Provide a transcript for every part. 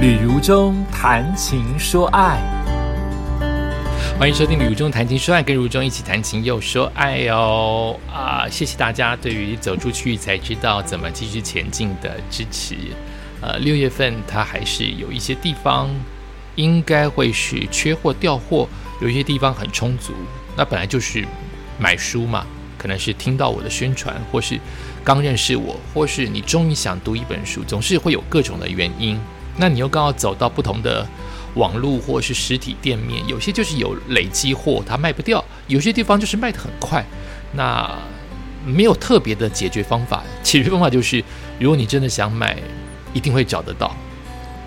旅如中谈情说爱，欢迎收听《旅如中谈情说爱》，跟如中一起谈情又说爱哦啊！谢谢大家对于走出去才知道怎么继续前进的支持。呃，六月份它还是有一些地方应该会是缺货调货，有一些地方很充足。那本来就是买书嘛，可能是听到我的宣传，或是刚认识我，或是你终于想读一本书，总是会有各种的原因。那你又刚好走到不同的网络或是实体店面，有些就是有累积货，它卖不掉；有些地方就是卖得很快。那没有特别的解决方法，解决方法就是，如果你真的想买，一定会找得到；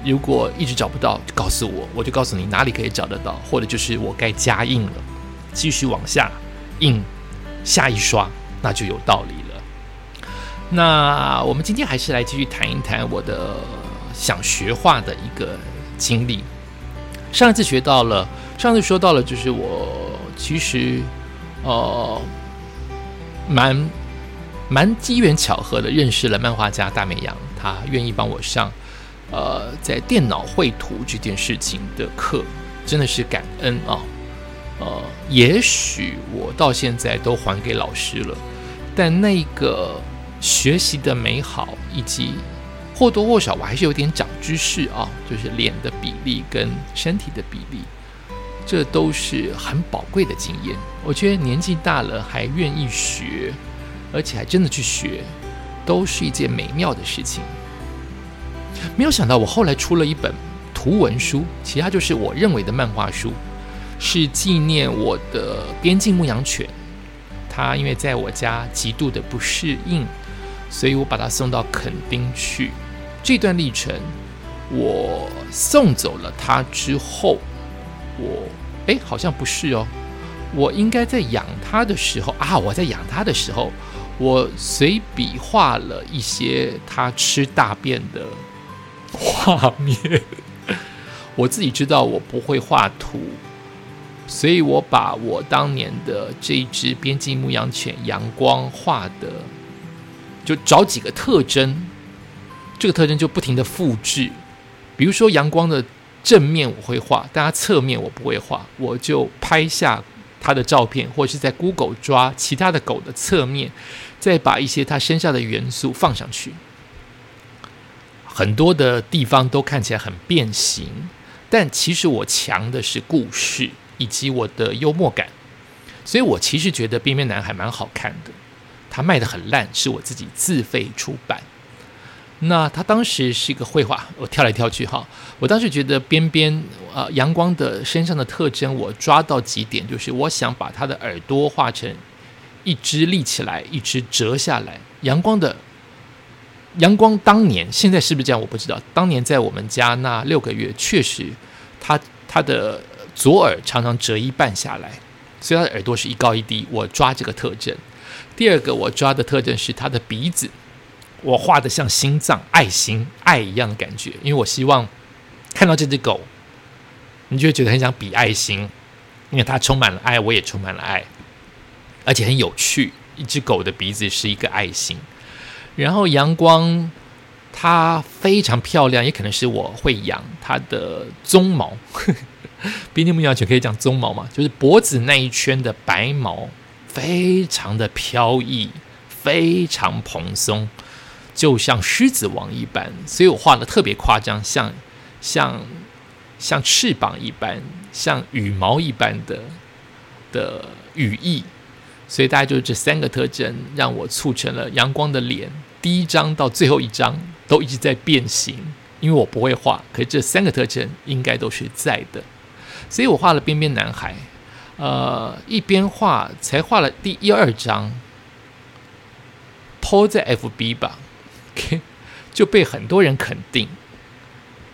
如果一直找不到，就告诉我，我就告诉你哪里可以找得到，或者就是我该加印了，继续往下印下一刷，那就有道理了。那我们今天还是来继续谈一谈我的。想学画的一个经历。上一次学到了，上次说到了，就是我其实呃蛮蛮机缘巧合的认识了漫画家大美阳，他愿意帮我上呃在电脑绘图这件事情的课，真的是感恩啊。呃，也许我到现在都还给老师了，但那个学习的美好以及。或多或少，我还是有点长知识啊，就是脸的比例跟身体的比例，这都是很宝贵的经验。我觉得年纪大了还愿意学，而且还真的去学，都是一件美妙的事情。没有想到，我后来出了一本图文书，其他就是我认为的漫画书，是纪念我的边境牧羊犬。它因为在我家极度的不适应，所以我把它送到垦丁去。这段历程，我送走了他之后，我哎，好像不是哦，我应该在养他的时候啊，我在养他的时候，我随笔画了一些他吃大便的画面。我自己知道我不会画图，所以我把我当年的这一只边境牧羊犬阳光画的，就找几个特征。这个特征就不停的复制，比如说阳光的正面我会画，但它侧面我不会画，我就拍下它的照片，或者是在 Google 抓其他的狗的侧面，再把一些它身上的元素放上去。很多的地方都看起来很变形，但其实我强的是故事以及我的幽默感，所以我其实觉得《边边男孩》蛮好看的，它卖的很烂，是我自己自费出版。那他当时是一个绘画，我跳来跳去哈。我当时觉得边边呃阳光的身上的特征，我抓到几点，就是我想把他的耳朵画成一只立起来，一只折下来。阳光的阳光当年，现在是不是这样？我不知道。当年在我们家那六个月，确实他他的左耳常常折一半下来，所以他的耳朵是一高一低。我抓这个特征。第二个我抓的特征是他的鼻子。我画的像心脏、爱心、爱一样的感觉，因为我希望看到这只狗，你就会觉得很想比爱心，因为它充满了爱，我也充满了爱，而且很有趣。一只狗的鼻子是一个爱心，然后阳光它非常漂亮，也可能是我会养它的鬃毛，边境牧羊犬可以讲鬃毛嘛，就是脖子那一圈的白毛，非常的飘逸，非常蓬松。就像狮子王一般，所以我画的特别夸张，像像像翅膀一般，像羽毛一般的的羽翼，所以大概就是这三个特征，让我促成了阳光的脸。第一张到最后一张都一直在变形，因为我不会画，可是这三个特征应该都是在的，所以我画了边边男孩，呃，一边画才画了第一二张，po 在 FB 吧。就被很多人肯定，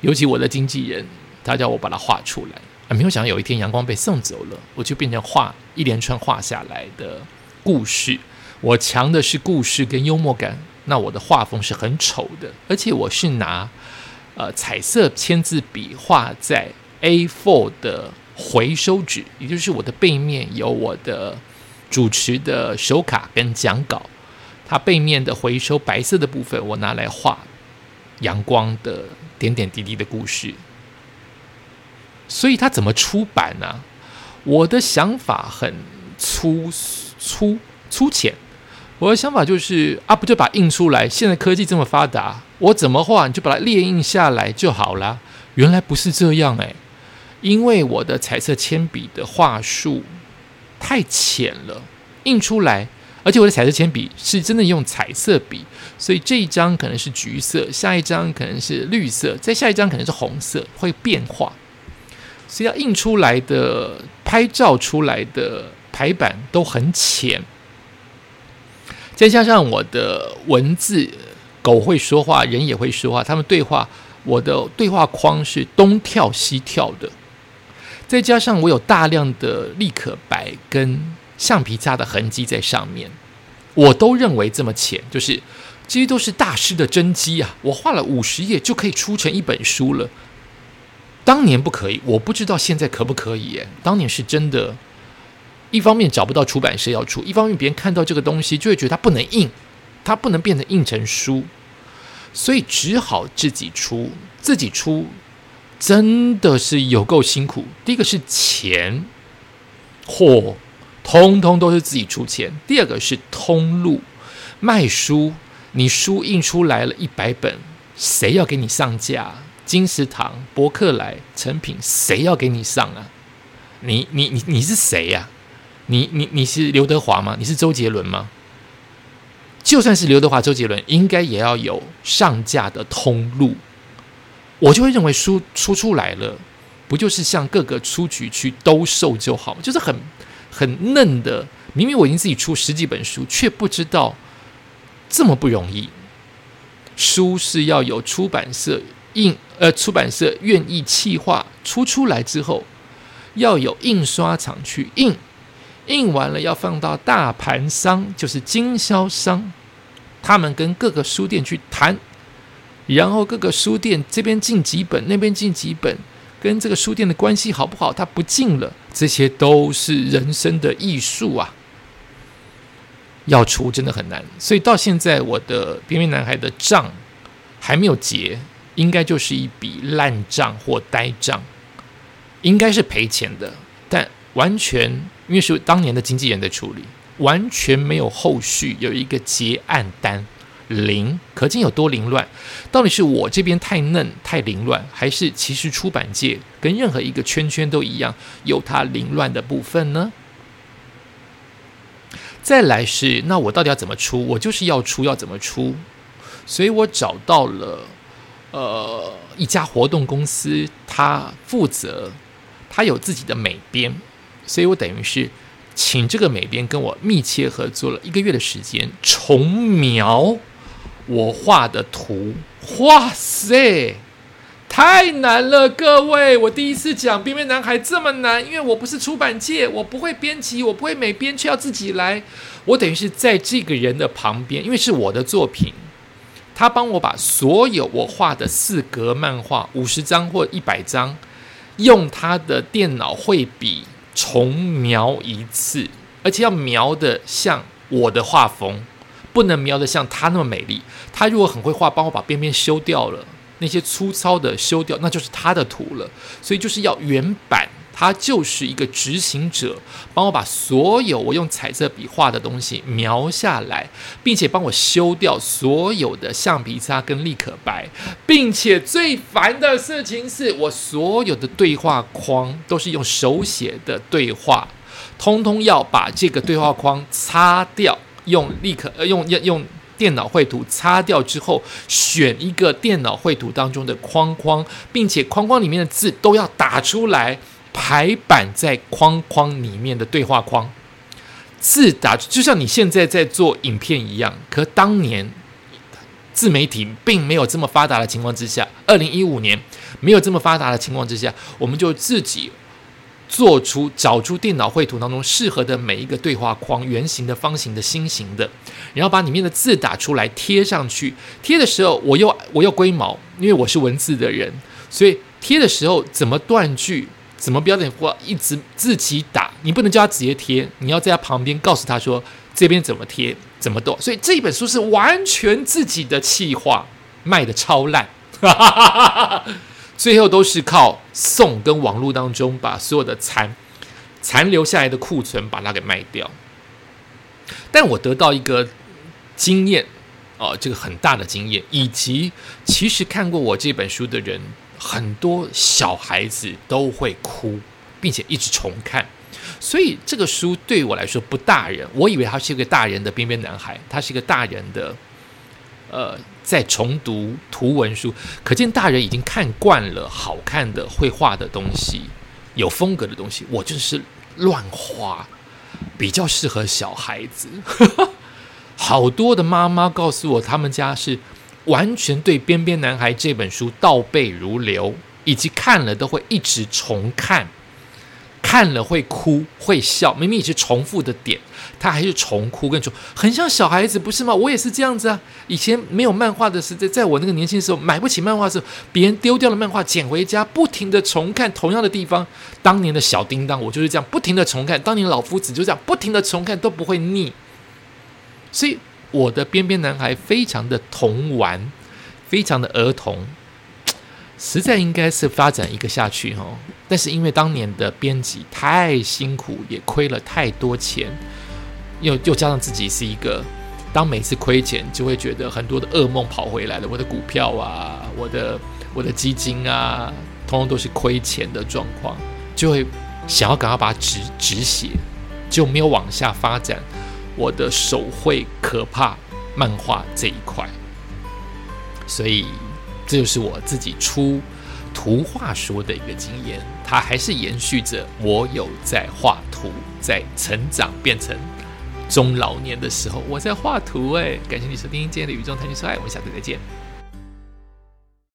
尤其我的经纪人，他叫我把它画出来。啊，没有想到有一天阳光被送走了，我就变成画一连串画下来的故事。我强的是故事跟幽默感，那我的画风是很丑的，而且我是拿呃彩色签字笔画在 A4 的回收纸，也就是我的背面有我的主持的手卡跟讲稿。它背面的回收白色的部分，我拿来画阳光的点点滴滴的故事。所以它怎么出版呢？我的想法很粗粗粗浅。我的想法就是啊，不就把印出来？现在科技这么发达，我怎么画你就把它列印下来就好了。原来不是这样诶，因为我的彩色铅笔的画术太浅了，印出来，而且我的彩色铅笔是真的用彩色笔，所以这一张可能是橘色，下一张可能是绿色，再下一张可能是红色，会变化。所以要印出来的、拍照出来的排版都很浅。再加上我的文字，狗会说话，人也会说话，他们对话，我的对话框是东跳西跳的。再加上我有大量的立可白跟橡皮擦的痕迹在上面，我都认为这么浅，就是这些都是大师的真迹啊！我画了五十页就可以出成一本书了。当年不可以，我不知道现在可不可以。当年是真的。一方面找不到出版社要出，一方面别人看到这个东西就会觉得它不能印，它不能变成印成书，所以只好自己出。自己出真的是有够辛苦。第一个是钱，货，通通都是自己出钱。第二个是通路，卖书，你书印出来了一百本，谁要给你上架？金石堂、博客来、成品，谁要给你上啊？你你你你是谁呀？你你你是刘德华吗？你是周杰伦吗？就算是刘德华、周杰伦，应该也要有上架的通路。我就会认为书出出来了，不就是向各个出局去兜售就好吗？就是很很嫩的。明明我已经自己出十几本书，却不知道这么不容易。书是要有出版社印，呃，出版社愿意企划出出来之后，要有印刷厂去印。印完了要放到大盘商，就是经销商，他们跟各个书店去谈，然后各个书店这边进几本，那边进几本，跟这个书店的关系好不好？他不进了，这些都是人生的艺术啊！要出真的很难，所以到现在我的边边男孩的账还没有结，应该就是一笔烂账或呆账，应该是赔钱的，但完全。因为是当年的经纪人在处理，完全没有后续有一个结案单，零，可见有多凌乱。到底是我这边太嫩太凌乱，还是其实出版界跟任何一个圈圈都一样，有它凌乱的部分呢？再来是，那我到底要怎么出？我就是要出，要怎么出？所以我找到了呃一家活动公司，他负责，他有自己的美编。所以我等于是请这个美编跟我密切合作了一个月的时间，重描我画的图。哇塞，太难了，各位！我第一次讲《边边男孩》这么难，因为我不是出版界，我不会编辑，我不会美编，却要自己来。我等于是在这个人的旁边，因为是我的作品，他帮我把所有我画的四格漫画五十张或一百张，用他的电脑绘笔。重描一次，而且要描的像我的画风，不能描的像他那么美丽。他如果很会画，帮我把边边修掉了，那些粗糙的修掉，那就是他的图了。所以就是要原版，他就是一个执行者，帮我把所有我用彩色笔画的东西描下来，并且帮我修掉所有的橡皮擦跟立可白，并且最烦的事情是我所有的对话框都是用手写的对话，通通要把这个对话框擦掉，用立刻呃用用用电脑绘图擦掉之后，选一个电脑绘图当中的框框，并且框框里面的字都要打出来。排版在框框里面的对话框，字打就像你现在在做影片一样。可当年自媒体并没有这么发达的情况之下，二零一五年没有这么发达的情况之下，我们就自己做出找出电脑绘图当中适合的每一个对话框，圆形的、方形的、心形的，然后把里面的字打出来贴上去。贴的时候，我又我又龟毛，因为我是文字的人，所以贴的时候怎么断句？怎么标点符号一直自己打？你不能叫他直接贴，你要在他旁边告诉他说这边怎么贴，怎么动。所以这一本书是完全自己的气话，卖的超烂。最后都是靠送跟网络当中把所有的残残留下来的库存把它给卖掉。但我得到一个经验哦，这个很大的经验，以及其实看过我这本书的人，很多小孩子都会哭，并且一直重看。所以这个书对我来说不大人，我以为他是一个大人的边边男孩，他是一个大人的，呃，在重读图文书，可见大人已经看惯了好看的绘画的东西，有风格的东西，我就是乱画，比较适合小孩子。好多的妈妈告诉我，他们家是完全对《边边男孩》这本书倒背如流，以及看了都会一直重看。看了会哭会笑，明明也是重复的点，他还是重哭。跟你说，很像小孩子，不是吗？我也是这样子啊。以前没有漫画的时代，在我那个年轻的时候，买不起漫画的时候，别人丢掉了漫画，捡回家，不停的重看同样的地方。当年的小叮当，我就是这样不停的重看。当年老夫子就这样不停的重看，都不会腻。所以我的边边男孩非常的童玩，非常的儿童。实在应该是发展一个下去哈，但是因为当年的编辑太辛苦，也亏了太多钱，又又加上自己是一个，当每次亏钱就会觉得很多的噩梦跑回来了，我的股票啊，我的我的基金啊，通通都是亏钱的状况，就会想要赶快把它止止血，就没有往下发展我的手绘可怕漫画这一块，所以。这就是我自己出图画书的一个经验，它还是延续着我有在画图，在成长变成中老年的时候，我在画图。哎，感谢你收听今天的宇宙探险说爱，我们下次再见。